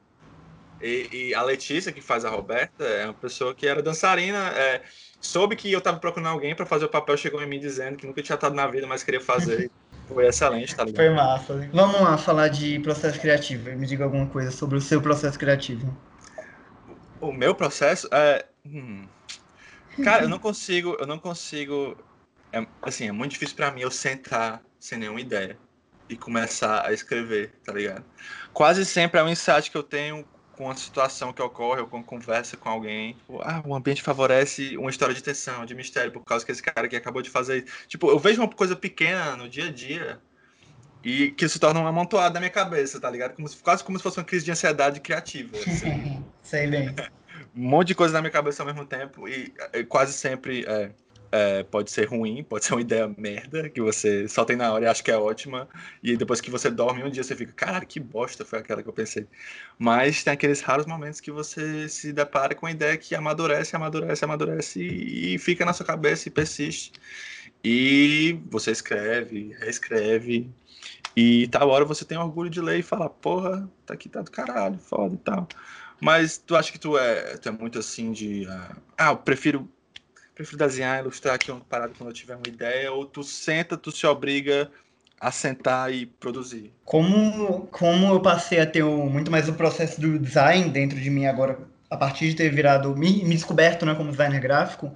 E, e, a Letícia, que faz a Roberta, é uma pessoa que era dançarina, é, soube que eu tava procurando alguém para fazer o papel, chegou em mim dizendo que nunca tinha estado na vida, mas queria fazer. Foi excelente, tá ligado? Foi massa. Vamos lá falar de processo criativo. Me diga alguma coisa sobre o seu processo criativo. O meu processo é. Hum. Cara, eu não consigo. Eu não consigo. É, assim, é muito difícil para mim eu sentar sem nenhuma ideia e começar a escrever, tá ligado? Quase sempre é um insight que eu tenho com uma situação que ocorre ou com conversa com alguém. Ah, o ambiente favorece uma história de tensão, de mistério, por causa que esse cara aqui acabou de fazer. Tipo, eu vejo uma coisa pequena no dia a dia e que se torna uma amontoada na minha cabeça, tá ligado? Como se, quase como se fosse uma crise de ansiedade criativa. Assim. Sei bem. um monte de coisa na minha cabeça ao mesmo tempo e, e quase sempre. É, é, pode ser ruim, pode ser uma ideia merda que você só tem na hora e acha que é ótima, e depois que você dorme um dia você fica, cara, que bosta foi aquela que eu pensei. Mas tem aqueles raros momentos que você se depara com uma ideia que amadurece, amadurece, amadurece e, e fica na sua cabeça e persiste. E você escreve, reescreve, e tal hora você tem orgulho de ler e falar, porra, tá aqui, tá do caralho, foda e tal. Mas tu acha que tu é, tu é muito assim de. Uh, ah, eu prefiro prefiro desenhar, ilustrar aqui uma parada quando eu tiver uma ideia, ou tu senta, tu se obriga a sentar e produzir? Como, como eu passei a ter o, muito mais o processo do design dentro de mim agora, a partir de ter virado, me, me descoberto né, como designer gráfico,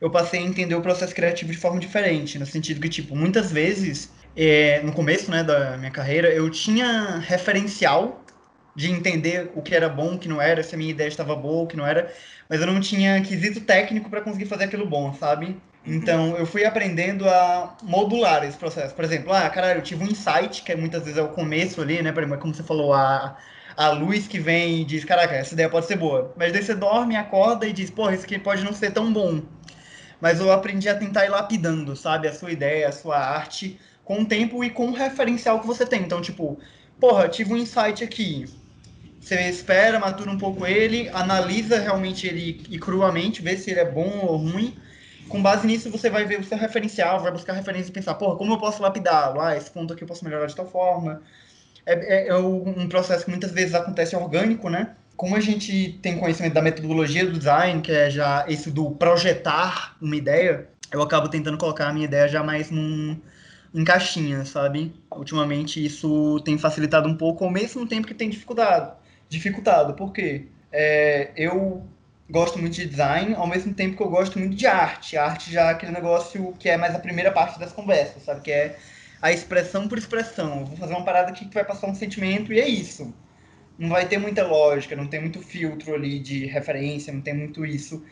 eu passei a entender o processo criativo de forma diferente, no sentido que, tipo, muitas vezes, é, no começo né, da minha carreira, eu tinha referencial de entender o que era bom, o que não era, se a minha ideia estava boa, o que não era, mas eu não tinha quesito técnico para conseguir fazer aquilo bom, sabe? Então eu fui aprendendo a modular esse processo. Por exemplo, ah, caralho, eu tive um insight, que é muitas vezes é o começo ali, né? Exemplo, como você falou, a, a luz que vem e diz, caraca, essa ideia pode ser boa. Mas daí você dorme, acorda e diz, porra, isso aqui pode não ser tão bom. Mas eu aprendi a tentar ir lapidando, sabe? A sua ideia, a sua arte, com o tempo e com o referencial que você tem. Então, tipo, porra, tive um insight aqui você espera, matura um pouco ele, analisa realmente ele e cruamente, vê se ele é bom ou ruim. Com base nisso, você vai ver o seu referencial, vai buscar referência e pensar, porra, como eu posso lapidar? Ah, esse ponto aqui eu posso melhorar de tal forma. É, é, é um processo que muitas vezes acontece orgânico, né? Como a gente tem conhecimento da metodologia do design, que é já isso do projetar uma ideia, eu acabo tentando colocar a minha ideia já mais num, em caixinha, sabe? Ultimamente isso tem facilitado um pouco, ao mesmo tempo que tem dificuldade dificultado, porque é, eu gosto muito de design, ao mesmo tempo que eu gosto muito de arte. A arte já é aquele negócio que é mais a primeira parte das conversas, sabe? Que é a expressão por expressão. Eu vou fazer uma parada aqui que vai passar um sentimento e é isso. Não vai ter muita lógica, não tem muito filtro ali de referência, não tem muito isso.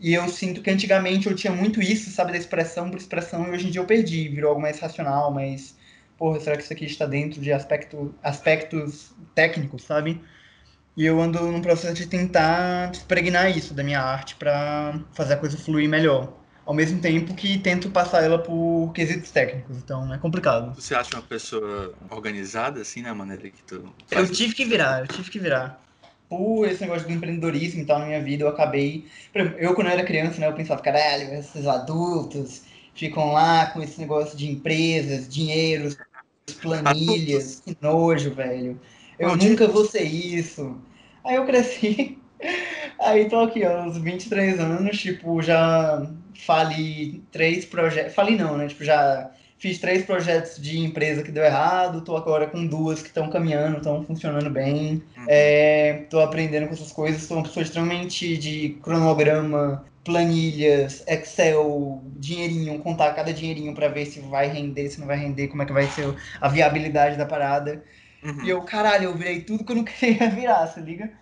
E eu sinto que antigamente eu tinha muito isso, sabe, da expressão por expressão, e hoje em dia eu perdi, virou algo mais racional, mais. Porra, será que isso aqui está dentro de aspecto, aspectos técnicos, sabe? E eu ando num processo de tentar despregnar isso da minha arte para fazer a coisa fluir melhor. Ao mesmo tempo que tento passar ela por quesitos técnicos, então é complicado. Você acha uma pessoa organizada, assim, na maneira que tu. Eu tive que virar, eu tive que virar. Por esse negócio do empreendedorismo e tal na minha vida, eu acabei. Eu, quando eu era criança, né, eu pensava, caralho, esses adultos ficam lá com esse negócio de empresas, dinheiros, planilhas, que nojo, velho. Eu nunca vou ser isso. Aí eu cresci. Aí tô aqui, ó, uns 23 anos, tipo, já fali três projetos. Fali não, né? Tipo, já fiz três projetos de empresa que deu errado, tô agora com duas que estão caminhando, estão funcionando bem. Uhum. É, tô aprendendo com essas coisas, sou uma pessoa extremamente de cronograma, planilhas, Excel, dinheirinho, contar cada dinheirinho para ver se vai render, se não vai render, como é que vai ser a viabilidade da parada. Uhum. E eu, caralho, eu virei tudo que eu não queria virar, se liga?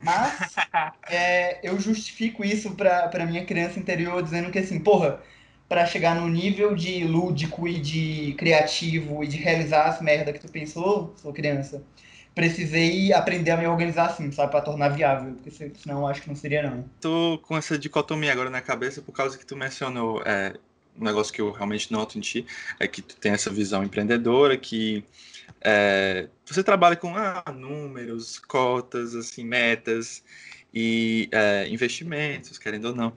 Mas é, eu justifico isso pra, pra minha criança interior dizendo que assim, porra, para chegar no nível de lúdico e de criativo e de realizar as merda que tu pensou, sua criança, precisei aprender a me organizar assim, sabe, para tornar viável, porque senão eu acho que não seria não. Tô com essa dicotomia agora na cabeça por causa que tu mencionou é, um negócio que eu realmente noto em ti, é que tu tem essa visão empreendedora, que é, você trabalha com ah, números, cotas, assim, metas e é, investimentos, querendo ou não.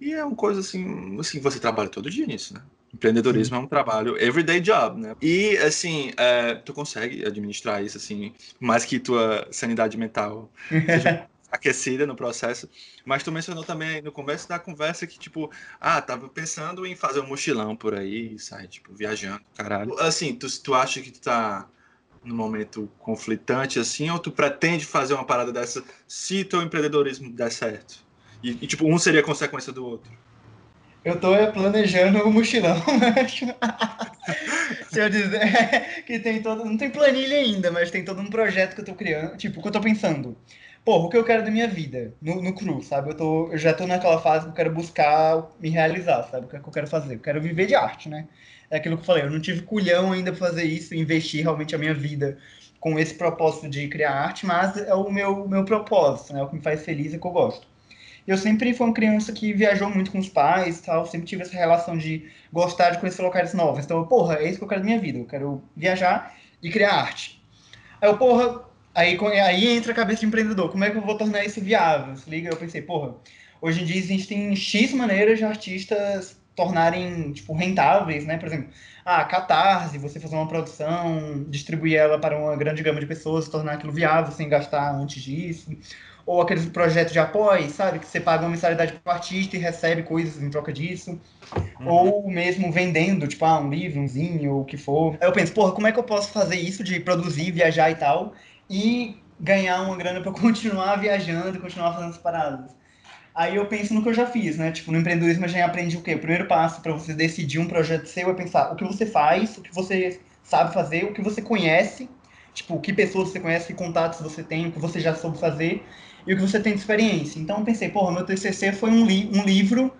E é uma coisa assim, assim, você trabalha todo dia nisso, né? Empreendedorismo é um trabalho everyday job, né? E assim, é, tu consegue administrar isso assim, mais que tua sanidade mental seja aquecida no processo. Mas tu mencionou também no começo da conversa que, tipo, ah, tava pensando em fazer um mochilão por aí, sai, tipo, viajando, caralho. Assim, tu, tu acha que tu tá num momento conflitante assim, ou tu pretende fazer uma parada dessa se teu empreendedorismo der certo? E, e, tipo, um seria consequência do outro. Eu tô planejando o um mochilão, Se eu dizer que tem todo. Não tem planilha ainda, mas tem todo um projeto que eu tô criando. Tipo, que eu tô pensando. Pô, o que eu quero da minha vida? No, no cru, sabe? Eu, tô, eu já tô naquela fase que eu quero buscar me realizar, sabe? O que, é que eu quero fazer? Eu quero viver de arte, né? É aquilo que eu falei, eu não tive culhão ainda pra fazer isso, investir realmente a minha vida com esse propósito de criar arte, mas é o meu, meu propósito, né? O que me faz feliz e que eu gosto. Eu sempre fui uma criança que viajou muito com os pais tal, sempre tive essa relação de gostar de conhecer locais novos. Então, porra, é isso que eu quero da minha vida. Eu quero viajar e criar arte. Aí eu, porra, aí, aí entra a cabeça de empreendedor. Como é que eu vou tornar isso viável? Se liga, eu pensei, porra, hoje em dia existem X maneiras de artistas tornarem, tipo, rentáveis, né? Por exemplo, a ah, Catarse, você fazer uma produção, distribuir ela para uma grande gama de pessoas, tornar aquilo viável sem gastar antes disso ou aqueles projetos de apoio, sabe? Que você paga uma mensalidade para o artista e recebe coisas em troca disso. Uhum. Ou mesmo vendendo, tipo, ah, um livro, um zinho, ou o que for. Aí eu penso, porra, como é que eu posso fazer isso de produzir, viajar e tal, e ganhar uma grana para continuar viajando continuar fazendo as paradas? Aí eu penso no que eu já fiz, né? Tipo, no empreendedorismo eu já aprendi o quê? O primeiro passo para você decidir um projeto seu é pensar o que você faz, o que você sabe fazer, o que você conhece, tipo, que pessoas você conhece, que contatos você tem, o que você já soube fazer, e o que você tem de experiência. Então eu pensei, porra, meu TCC foi um, li um livro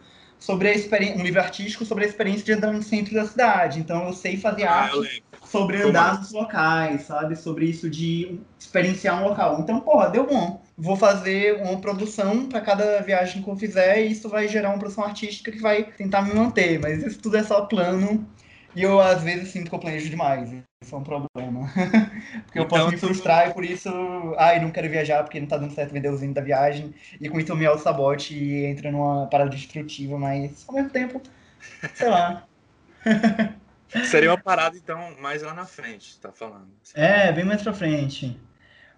sobre a experiência, um livro artístico sobre a experiência de andar no centro da cidade. Então eu sei fazer ah, arte sobre andar nos locais, sabe? Sobre isso de experienciar um local. Então, porra, deu bom. Vou fazer uma produção para cada viagem que eu fizer e isso vai gerar uma produção artística que vai tentar me manter. Mas isso tudo é só plano e eu, às vezes, sinto que eu planejo demais. Isso é um problema. porque eu posso então, me frustrar e por isso, ai, não quero viajar porque não tá dando certo vender o zinho da viagem. E com isso eu me auto-sabote e entra numa parada destrutiva, mas ao mesmo tempo, sei lá. Seria uma parada, então, mais lá na frente, tá falando. É, bem mais pra frente.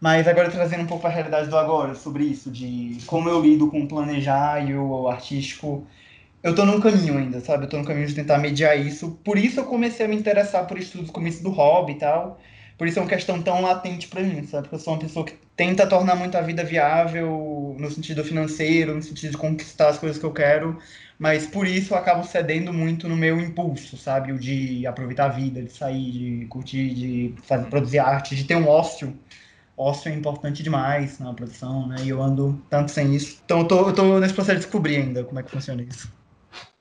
Mas agora trazendo um pouco a realidade do agora, sobre isso, de como eu lido com o planejar e o artístico eu tô num caminho ainda, sabe? Eu tô no caminho de tentar mediar isso. Por isso eu comecei a me interessar por estudos como esse do hobby e tal. Por isso é uma questão tão latente para mim, sabe? Porque eu sou uma pessoa que tenta tornar muito a vida viável no sentido financeiro, no sentido de conquistar as coisas que eu quero, mas por isso eu acabo cedendo muito no meu impulso, sabe? O de aproveitar a vida, de sair, de curtir, de fazer, produzir arte, de ter um ócio. Ócio é importante demais na produção, né? E eu ando tanto sem isso. Então eu tô, eu tô nesse processo de descobrir ainda como é que funciona isso.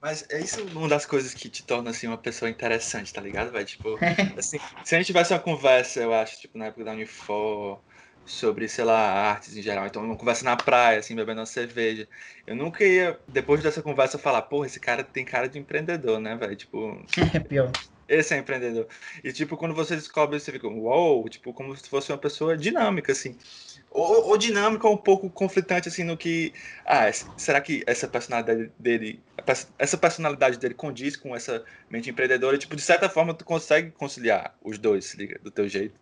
Mas é isso uma das coisas que te torna, assim, uma pessoa interessante, tá ligado, velho? Tipo, assim, se a gente tivesse uma conversa, eu acho, tipo, na época da Unifor, sobre, sei lá, artes em geral. Então, uma conversa na praia, assim, bebendo uma cerveja. Eu nunca ia, depois dessa conversa, falar, porra, esse cara tem cara de empreendedor, né, velho? Tipo. É pior. Esse é empreendedor. E, tipo, quando você descobre, você fica, uou, wow, tipo, como se fosse uma pessoa dinâmica, assim ou, ou dinâmico ou um pouco conflitante assim no que ah será que essa personalidade dele essa personalidade dele condiz com essa mente empreendedora? Tipo de certa forma tu consegue conciliar os dois liga do teu jeito.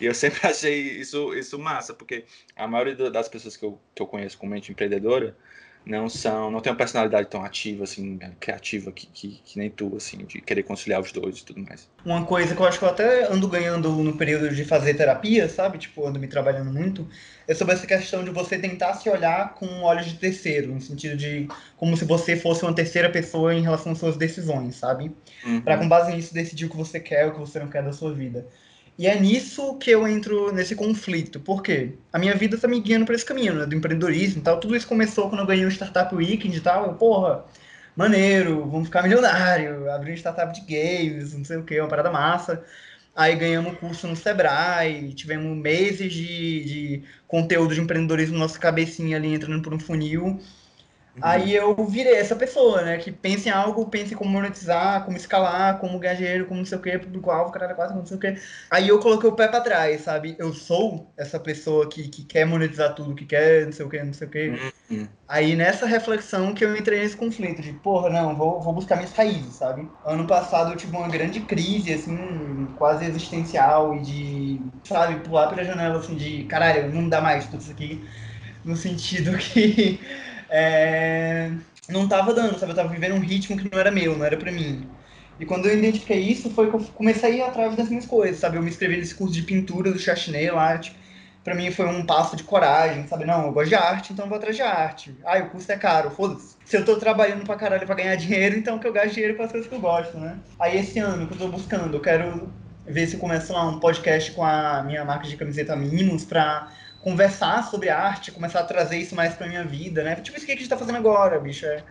E eu sempre achei isso isso massa porque a maioria das pessoas que eu, que eu conheço com mente empreendedora não são, não tem uma personalidade tão ativa, assim, criativa que, que, que, nem tu, assim, de querer conciliar os dois e tudo mais. Uma coisa que eu acho que eu até ando ganhando no período de fazer terapia, sabe? Tipo, ando me trabalhando muito, é sobre essa questão de você tentar se olhar com olhos de terceiro, no sentido de como se você fosse uma terceira pessoa em relação às suas decisões, sabe? Uhum. Pra com base nisso decidir o que você quer, o que você não quer da sua vida. E é nisso que eu entro nesse conflito. Por quê? A minha vida tá me guiando para esse caminho, né? Do empreendedorismo e tal. Tudo isso começou quando eu ganhei um Startup Weekend e tal. Eu, porra, maneiro, vamos ficar milionário, abrir um startup de games, não sei o que, uma parada massa. Aí ganhamos curso no Sebrae, tivemos meses de, de conteúdo de empreendedorismo nossa cabecinha ali entrando por um funil. Uhum. Aí eu virei essa pessoa, né? Que pensa em algo, pensa em como monetizar, como escalar, como ganhar dinheiro, como não sei o que, público-alvo, caralho, quase, não sei o que. Aí eu coloquei o pé pra trás, sabe? Eu sou essa pessoa que, que quer monetizar tudo, que quer não sei o que, não sei o que. Uhum. Aí nessa reflexão que eu entrei nesse conflito de, porra, não, vou, vou buscar minhas raízes, sabe? Ano passado eu tive uma grande crise, assim, quase existencial e de, sabe, pular pela janela, assim, de, caralho, não dá mais tudo isso aqui. No sentido que é, não estava dando, sabe? Eu estava vivendo um ritmo que não era meu, não era para mim. E quando eu identifiquei isso, foi que eu comecei a ir atrás das minhas coisas, sabe? Eu me inscrevi nesse curso de pintura do Chachinet lá, tipo, pra mim foi um passo de coragem, sabe? Não, eu gosto de arte, então vou atrás de arte. Ah, o custo é caro, foda-se. Se eu tô trabalhando pra caralho pra ganhar dinheiro, então que eu gasto dinheiro com as coisas que eu gosto, né? Aí esse ano que eu tô buscando, eu quero ver se eu começo lá um podcast com a minha marca de camiseta Mimos pra conversar sobre arte, começar a trazer isso mais pra minha vida, né? Tipo isso que a gente tá fazendo agora, bicho. É,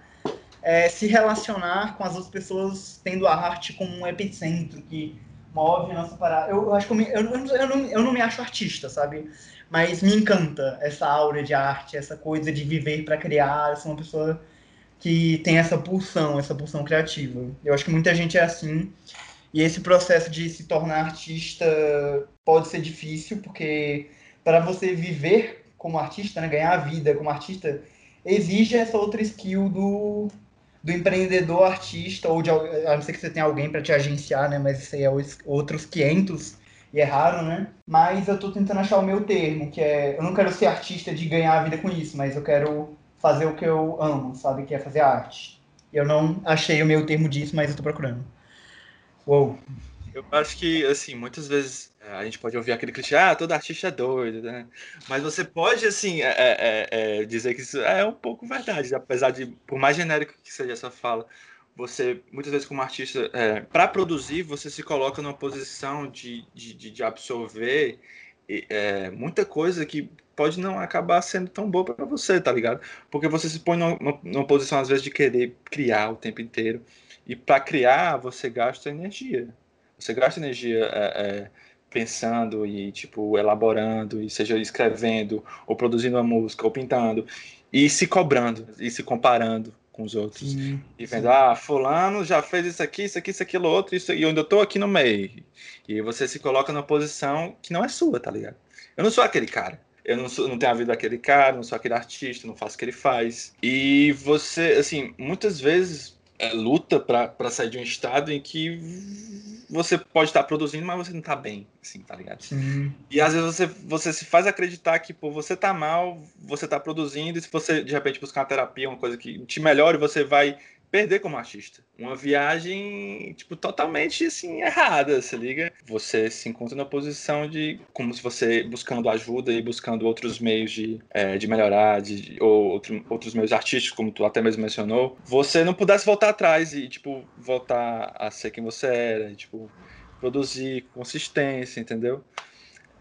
é se relacionar com as outras pessoas tendo a arte como um epicentro que move a nossa parada. Eu, eu acho que eu, me, eu, eu, não, eu não me acho artista, sabe? Mas me encanta essa aura de arte, essa coisa de viver para criar. Eu sou uma pessoa que tem essa pulsão, essa pulsão criativa. Eu acho que muita gente é assim. E esse processo de se tornar artista pode ser difícil, porque para você viver como artista, né, ganhar a vida como artista, exige essa outra skill do, do empreendedor artista, ou de, a não ser que você tenha alguém para te agenciar, né, mas isso aí é outros 500 e é raro, né? Mas eu estou tentando achar o meu termo, que é, eu não quero ser artista de ganhar a vida com isso, mas eu quero fazer o que eu amo, sabe, que é fazer arte. Eu não achei o meu termo disso, mas eu tô procurando. Uou. Eu acho que, assim, muitas vezes a gente pode ouvir aquele clichê, ah, todo artista é doido, né? Mas você pode, assim, é, é, é, dizer que isso é um pouco verdade, apesar de, por mais genérico que seja essa fala, você, muitas vezes como artista, é, para produzir, você se coloca numa posição de, de, de absorver é, muita coisa que pode não acabar sendo tão boa para você, tá ligado? Porque você se põe numa, numa posição, às vezes, de querer criar o tempo inteiro. E para criar, você gasta energia. Você gasta energia é, é, pensando e, tipo, elaborando, e seja escrevendo, ou produzindo uma música, ou pintando, e se cobrando, e se comparando com os outros. Sim, e vendo, sim. ah, fulano já fez isso aqui, isso aqui, isso, aquilo, outro, isso, e eu ainda tô aqui no meio. E você se coloca numa posição que não é sua, tá ligado? Eu não sou aquele cara. Eu não, sou, não tenho a vida daquele cara, não sou aquele artista, não faço o que ele faz. E você, assim, muitas vezes é, luta para sair de um estado em que você pode estar produzindo, mas você não está bem, assim, tá ligado? Sim. E às vezes você, você se faz acreditar que, pô, você tá mal, você tá produzindo, e se você de repente buscar uma terapia, uma coisa que te melhore, você vai perder como artista. Uma viagem, tipo, totalmente, assim, errada, se liga? Você se encontra na posição de, como se você buscando ajuda e buscando outros meios de, é, de melhorar, de, ou outro, outros meios artísticos, como tu até mesmo mencionou, você não pudesse voltar atrás e, tipo, voltar a ser quem você era, e, tipo, produzir consistência, entendeu?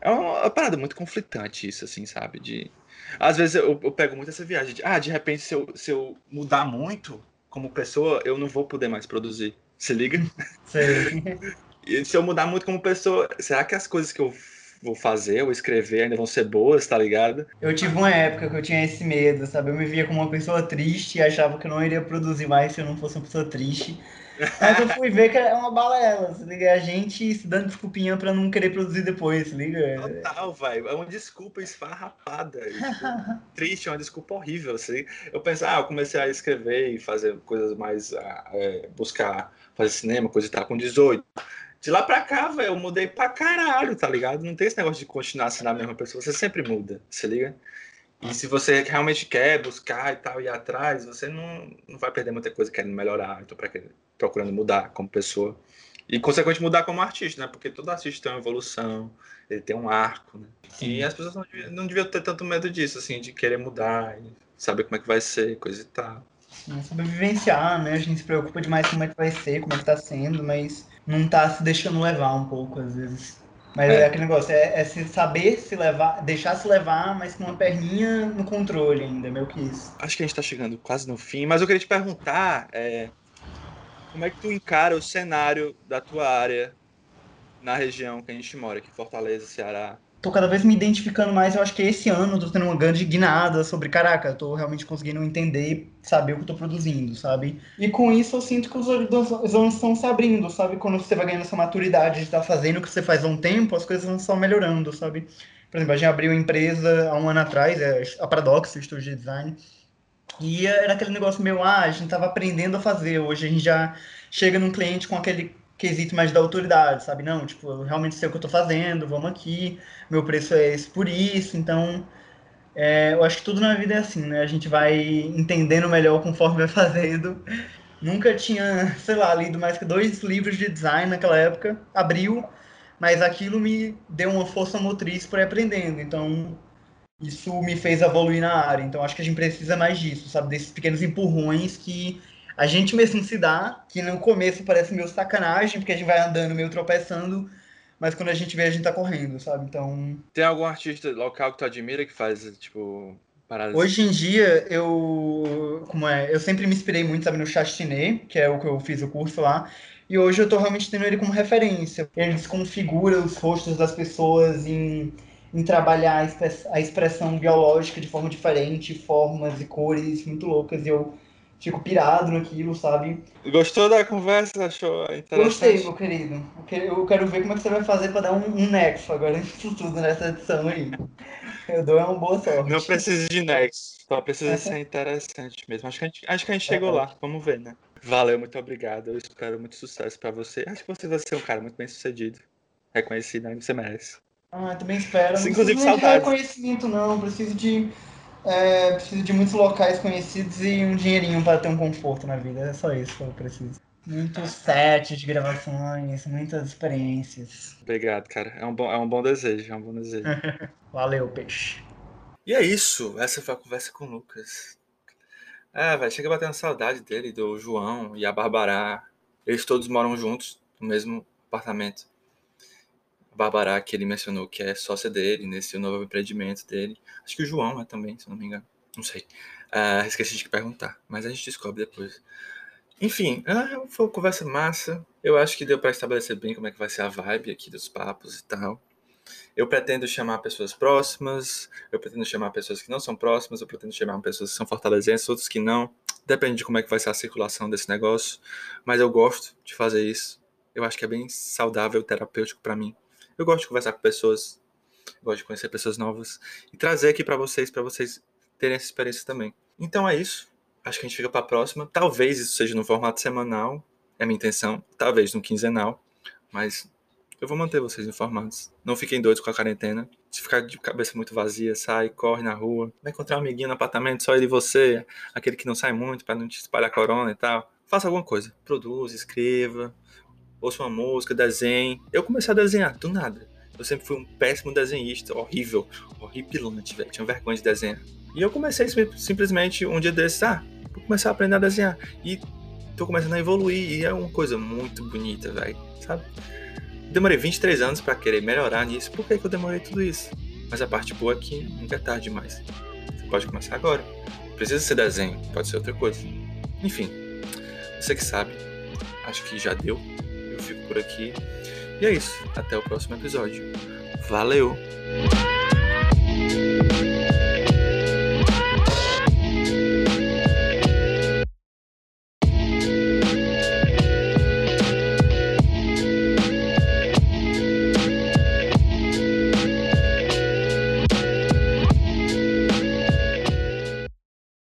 É uma, uma parada muito conflitante isso, assim, sabe? De... Às vezes eu, eu pego muito essa viagem de, ah, de repente se eu, se eu mudar muito, como pessoa, eu não vou poder mais produzir. Se liga? Sim. e se eu mudar muito como pessoa, será que as coisas que eu vou fazer ou escrever ainda vão ser boas, tá ligado? Eu tive uma época que eu tinha esse medo, sabe? Eu me via como uma pessoa triste e achava que eu não iria produzir mais se eu não fosse uma pessoa triste. Mas eu fui ver que é uma balela, se liga? A gente se dando desculpinha pra não querer produzir depois, se liga? Total, vai. É uma desculpa esfarrapada. Tipo, triste, é uma desculpa horrível. Assim. Eu pensei, ah, eu comecei a escrever e fazer coisas mais. Ah, é, buscar fazer cinema, coisa e tal, com 18. De lá pra cá, velho, eu mudei pra caralho, tá ligado? Não tem esse negócio de continuar sendo a mesma pessoa. Você sempre muda, se liga? E se você realmente quer buscar e tal, ir atrás, você não, não vai perder muita coisa querendo melhorar, então procurando mudar como pessoa. E, consequentemente, mudar como artista, né? Porque todo artista tem uma evolução, ele tem um arco, né? E as pessoas não deviam, não deviam ter tanto medo disso, assim, de querer mudar, saber como é que vai ser, coisa e tal. É saber vivenciar, né? A gente se preocupa demais com como é que vai ser, como é que tá sendo, mas não tá se deixando levar um pouco, às vezes. Mas é, é aquele negócio, é, é, se saber se levar, deixar se levar, mas com uma perninha no controle ainda, meio que isso. Acho que a gente tá chegando quase no fim, mas eu queria te perguntar é, como é que tu encara o cenário da tua área na região que a gente mora, aqui Fortaleza, Ceará? tô cada vez me identificando mais. Eu acho que esse ano eu tô tendo uma grande guinada sobre, caraca, eu tô realmente conseguindo entender, saber o que eu tô produzindo, sabe? E com isso eu sinto que os horizontes estão se abrindo, sabe? Quando você vai ganhando essa maturidade de estar tá fazendo o que você faz há um tempo, as coisas estão melhorando, sabe? Por exemplo, a gente abriu a empresa há um ano atrás, é a Paradox, o estúdio de design. E era aquele negócio meu, ah, a gente tava aprendendo a fazer. Hoje a gente já chega num cliente com aquele quesito mais da autoridade, sabe? Não, tipo, eu realmente sei o que eu tô fazendo, vamos aqui, meu preço é esse por isso, então é, eu acho que tudo na vida é assim, né? A gente vai entendendo melhor conforme vai fazendo. Nunca tinha, sei lá, lido mais que dois livros de design naquela época, abriu, mas aquilo me deu uma força motriz para aprendendo, então isso me fez evoluir na área. Então acho que a gente precisa mais disso, sabe? Desses pequenos empurrões que a gente mesmo se dá, que no começo parece meio sacanagem, porque a gente vai andando meio tropeçando, mas quando a gente vê, a gente tá correndo, sabe? Então. Tem algum artista local que tu admira que faz, tipo, paradas? Hoje em dia, eu. Como é? Eu sempre me inspirei muito, sabe, no Chastinet, que é o que eu fiz o curso lá. E hoje eu tô realmente tendo ele como referência. Ele desconfigura os rostos das pessoas em, em trabalhar a expressão biológica de forma diferente, formas e cores muito loucas. E eu fico pirado naquilo, sabe? Gostou da conversa? Achou interessante? Gostei, meu querido. Eu quero ver como é que você vai fazer para dar um, um nexo agora nisso tudo nessa edição aí. Eu dou uma boa sorte. Não precisa de nexo, só precisa ser interessante mesmo. Acho que a gente, acho que a gente chegou é. lá, vamos ver, né? Valeu, muito obrigado. Eu espero muito sucesso para você. Acho que você vai ser um cara muito bem sucedido. Reconhecido, né? Você merece. Ah, também espero. Sim, inclusive, não preciso de reconhecimento, não. Preciso de é, preciso de muitos locais conhecidos e um dinheirinho para ter um conforto na vida. É só isso que eu preciso. Muitos sets de gravações, muitas experiências. Obrigado, cara. É um bom, é um bom desejo, é um bom desejo. Valeu, peixe. E é isso. Essa foi a conversa com o Lucas. É, vai, chega batendo saudade dele, do João e a Bárbara. Eles todos moram juntos no mesmo apartamento. Barbará, que ele mencionou que é sócia dele nesse novo empreendimento dele. Acho que o João é também, se não me engano. Não sei. Uh, esqueci de perguntar, mas a gente descobre depois. Enfim, uh, foi uma conversa massa. Eu acho que deu para estabelecer bem como é que vai ser a vibe aqui dos papos e tal. Eu pretendo chamar pessoas próximas, eu pretendo chamar pessoas que não são próximas, eu pretendo chamar pessoas que são fortalezenses, outros que não. Depende de como é que vai ser a circulação desse negócio. Mas eu gosto de fazer isso. Eu acho que é bem saudável, terapêutico para mim. Eu gosto de conversar com pessoas, gosto de conhecer pessoas novas e trazer aqui para vocês, para vocês terem essa experiência também. Então é isso. Acho que a gente fica para a próxima. Talvez isso seja no formato semanal, é a minha intenção. Talvez no quinzenal, mas eu vou manter vocês informados. Não fiquem doidos com a quarentena. Se ficar de cabeça muito vazia, sai, corre na rua. Vai encontrar um amiguinho no apartamento, só ele e você, aquele que não sai muito para não te espalhar corona e tal. Faça alguma coisa. Produza, escreva, ouço uma música, desenhe. Eu comecei a desenhar, do nada. Eu sempre fui um péssimo desenhista, horrível, horripilante, velho. Tinha vergonha de desenhar. E eu comecei simplesmente um dia desses, ah, vou começar a aprender a desenhar. E tô começando a evoluir, e é uma coisa muito bonita, velho, sabe? Demorei 23 anos para querer melhorar nisso. Por que, que eu demorei tudo isso? Mas a parte boa é que nunca é tarde demais. Você pode começar agora. Precisa ser desenho, pode ser outra coisa. Enfim, você que sabe. Acho que já deu eu fico por aqui. E é isso. Até o próximo episódio. Valeu!